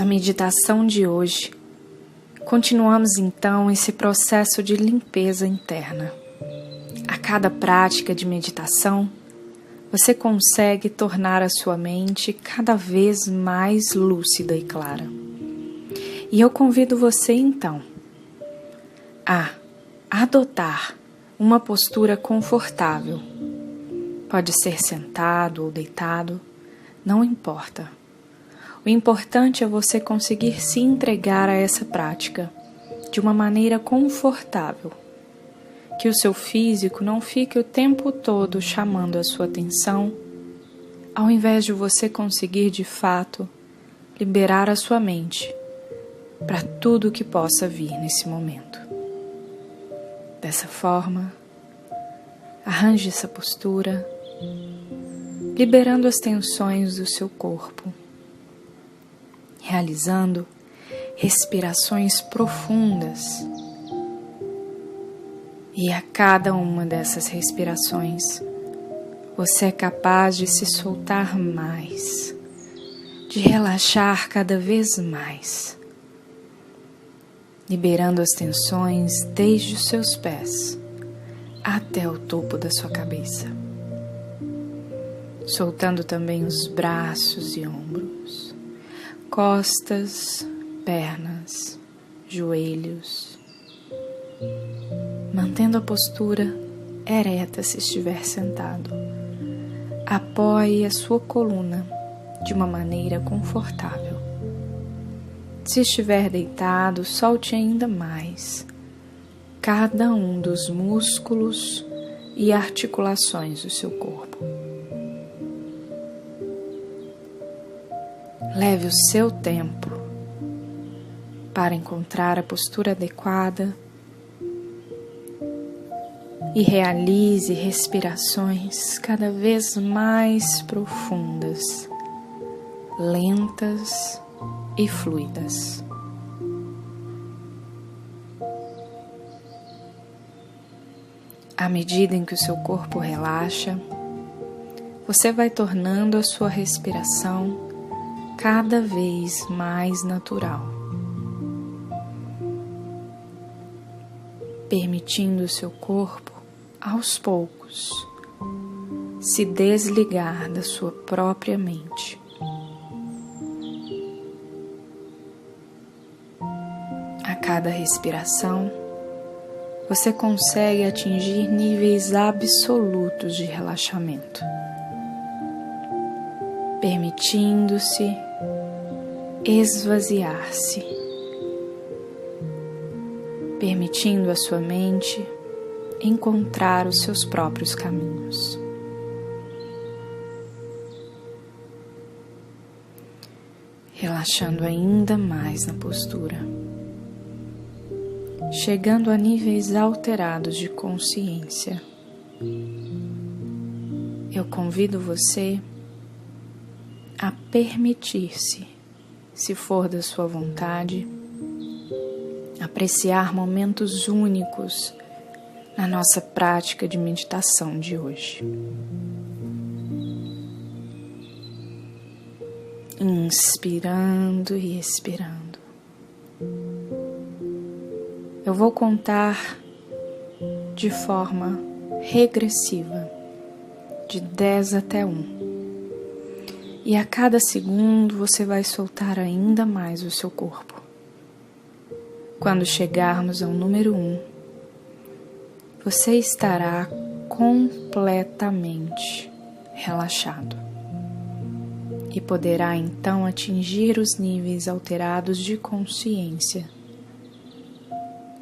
Na meditação de hoje, continuamos então esse processo de limpeza interna. A cada prática de meditação, você consegue tornar a sua mente cada vez mais lúcida e clara. E eu convido você então a adotar uma postura confortável. Pode ser sentado ou deitado, não importa o importante é você conseguir se entregar a essa prática de uma maneira confortável. Que o seu físico não fique o tempo todo chamando a sua atenção, ao invés de você conseguir de fato liberar a sua mente para tudo o que possa vir nesse momento. Dessa forma, arranje essa postura, liberando as tensões do seu corpo realizando respirações profundas. E a cada uma dessas respirações, você é capaz de se soltar mais, de relaxar cada vez mais, liberando as tensões desde os seus pés até o topo da sua cabeça, soltando também os braços e ombros costas, pernas, joelhos, mantendo a postura ereta se estiver sentado. Apoie a sua coluna de uma maneira confortável. Se estiver deitado, solte ainda mais cada um dos músculos e articulações do seu corpo. Leve o seu tempo para encontrar a postura adequada e realize respirações cada vez mais profundas, lentas e fluidas. À medida em que o seu corpo relaxa, você vai tornando a sua respiração cada vez mais natural, permitindo seu corpo, aos poucos, se desligar da sua própria mente. A cada respiração, você consegue atingir níveis absolutos de relaxamento, permitindo-se esvaziar-se, permitindo a sua mente encontrar os seus próprios caminhos. Relaxando ainda mais na postura, chegando a níveis alterados de consciência. Eu convido você a permitir-se se for da sua vontade, apreciar momentos únicos na nossa prática de meditação de hoje. Inspirando e expirando. Eu vou contar de forma regressiva, de 10 até 1. E a cada segundo você vai soltar ainda mais o seu corpo. Quando chegarmos ao número um, você estará completamente relaxado e poderá então atingir os níveis alterados de consciência,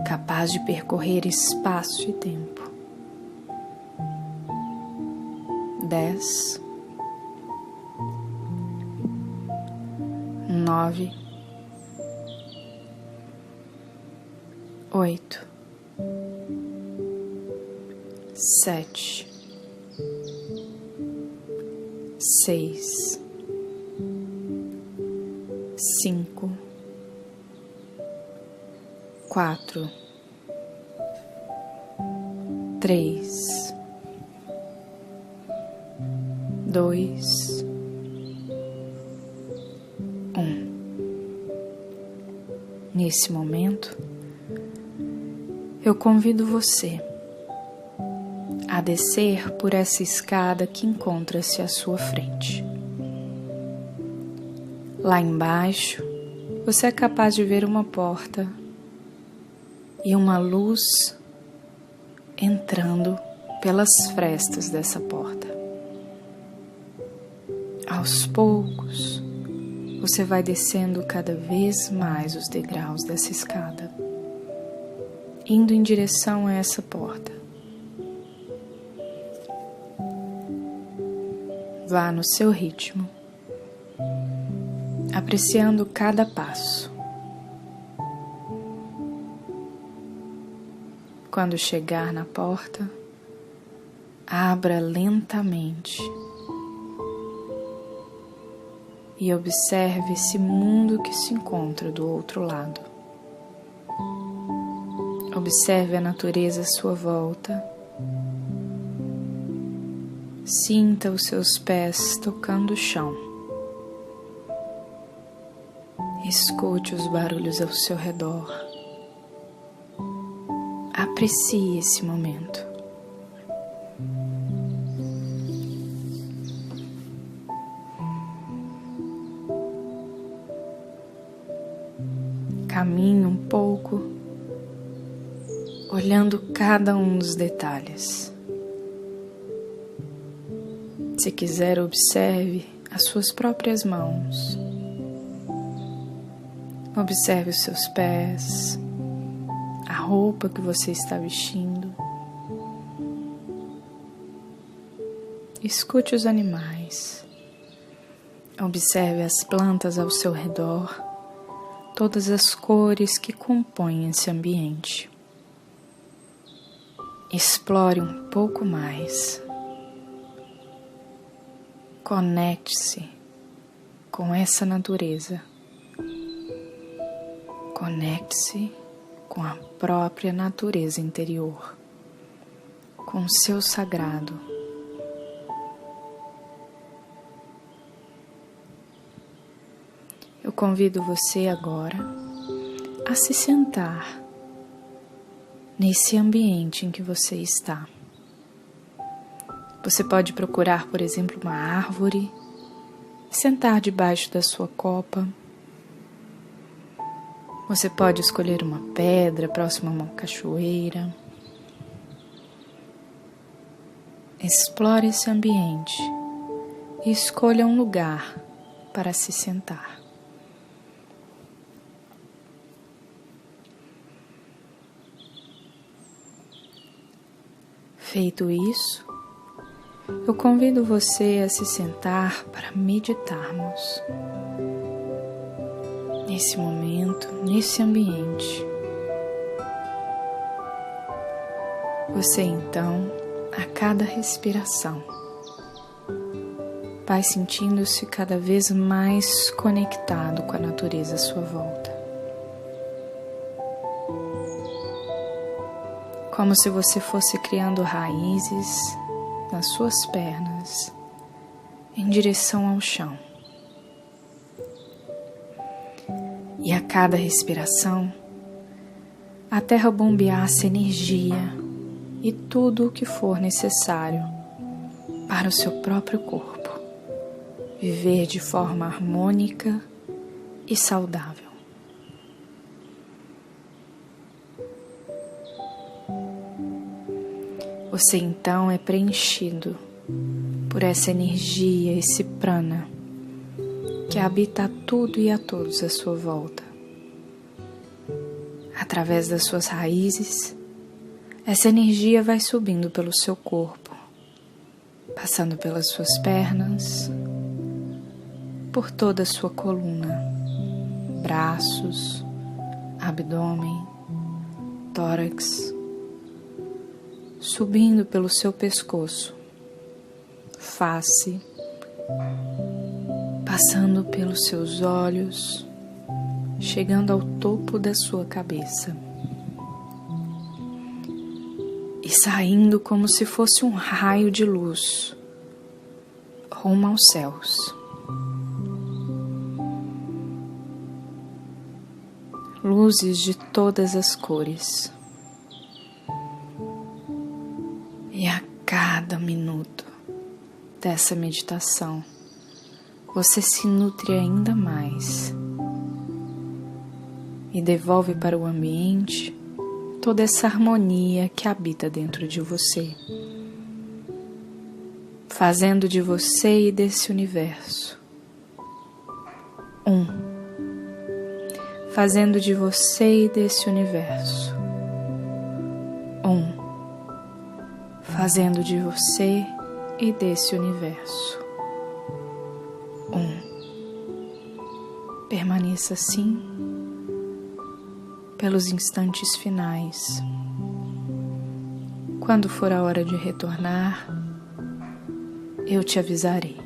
capaz de percorrer espaço e tempo. 10 nove, oito, sete, seis, cinco, quatro, três, dois nesse momento, eu convido você a descer por essa escada que encontra-se à sua frente. Lá embaixo, você é capaz de ver uma porta e uma luz entrando pelas frestas dessa porta. Aos poucos, você vai descendo cada vez mais os degraus dessa escada, indo em direção a essa porta. Vá no seu ritmo, apreciando cada passo. Quando chegar na porta, abra lentamente e observe esse mundo que se encontra do outro lado. Observe a natureza à sua volta. Sinta os seus pés tocando o chão. Escute os barulhos ao seu redor. Aprecie esse momento. Caminhe um pouco, olhando cada um dos detalhes. Se quiser, observe as suas próprias mãos. Observe os seus pés, a roupa que você está vestindo. Escute os animais. Observe as plantas ao seu redor todas as cores que compõem esse ambiente. Explore um pouco mais. Conecte-se com essa natureza. Conecte-se com a própria natureza interior, com o seu sagrado. Convido você agora a se sentar nesse ambiente em que você está. Você pode procurar, por exemplo, uma árvore, sentar debaixo da sua copa. Você pode escolher uma pedra próxima a uma cachoeira. Explore esse ambiente e escolha um lugar para se sentar. Feito isso, eu convido você a se sentar para meditarmos. Nesse momento, nesse ambiente. Você então, a cada respiração, vai sentindo-se cada vez mais conectado com a natureza à sua volta. Como se você fosse criando raízes nas suas pernas em direção ao chão. E a cada respiração, a terra bombeasse energia e tudo o que for necessário para o seu próprio corpo viver de forma harmônica e saudável. Você então é preenchido por essa energia, esse prana que habita tudo e a todos à sua volta. Através das suas raízes, essa energia vai subindo pelo seu corpo, passando pelas suas pernas, por toda a sua coluna, braços, abdômen, tórax, subindo pelo seu pescoço, face, passando pelos seus olhos, chegando ao topo da sua cabeça e saindo como se fosse um raio de luz rumo aos céus. luzes de todas as cores. Dessa meditação, você se nutre ainda mais e devolve para o ambiente toda essa harmonia que habita dentro de você, fazendo de você e desse universo um, fazendo de você e desse universo um, fazendo de você e desse universo um. Permaneça assim pelos instantes finais. Quando for a hora de retornar, eu te avisarei.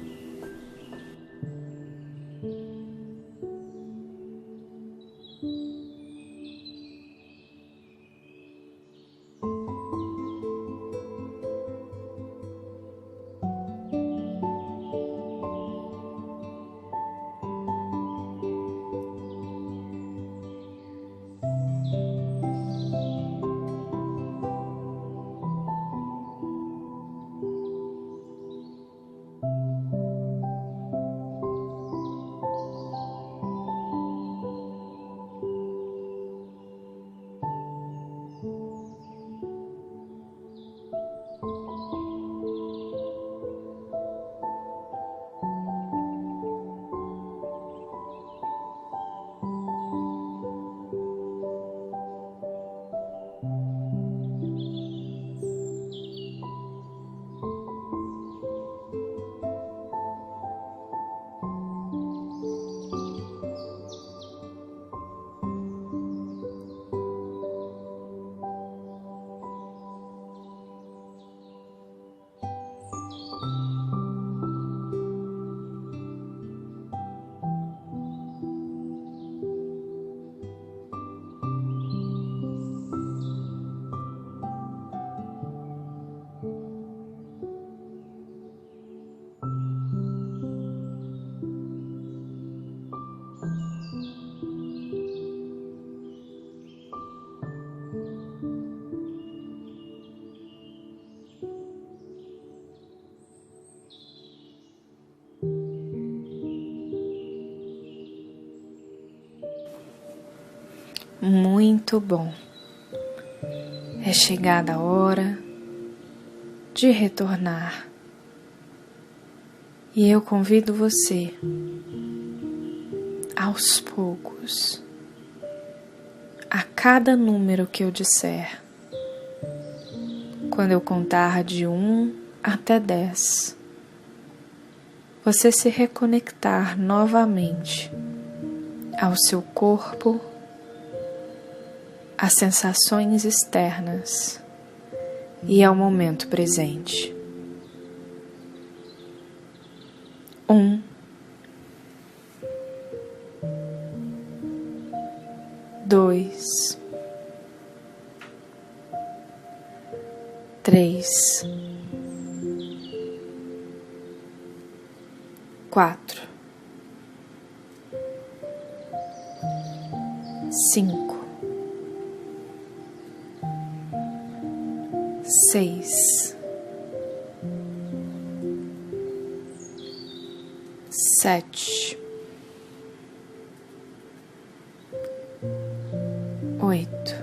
Muito bom. É chegada a hora de retornar. E eu convido você, aos poucos, a cada número que eu disser, quando eu contar de um até dez, você se reconectar novamente ao seu corpo às sensações externas. E ao momento presente. Um, dois, três, quatro, seis, sete, oito,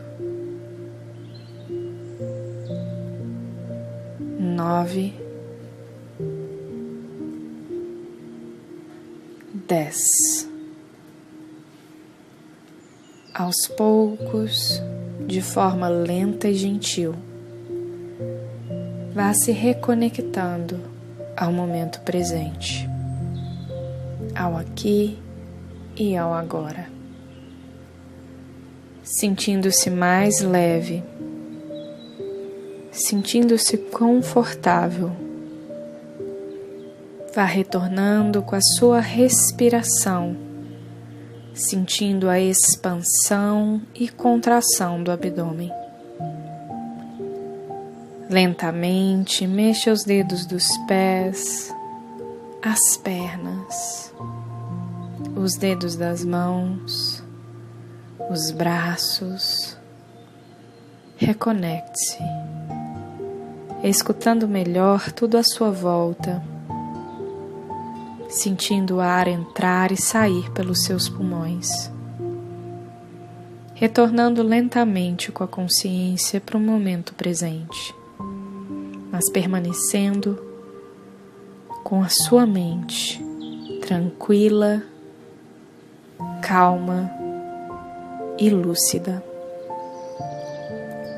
nove, dez. Aos poucos, de forma lenta e gentil vá se reconectando ao momento presente, ao aqui e ao agora, sentindo-se mais leve, sentindo-se confortável. Vá retornando com a sua respiração, sentindo a expansão e contração do abdômen. Lentamente mexa os dedos dos pés, as pernas, os dedos das mãos, os braços. Reconecte-se, escutando melhor tudo à sua volta, sentindo o ar entrar e sair pelos seus pulmões, retornando lentamente com a consciência para o momento presente, mas permanecendo com a sua mente tranquila, calma e lúcida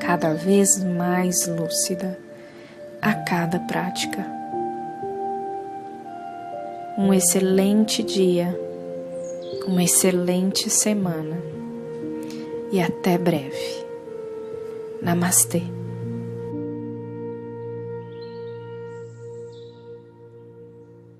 cada vez mais lúcida a cada prática. Um excelente dia, uma excelente semana e até breve. Namastê.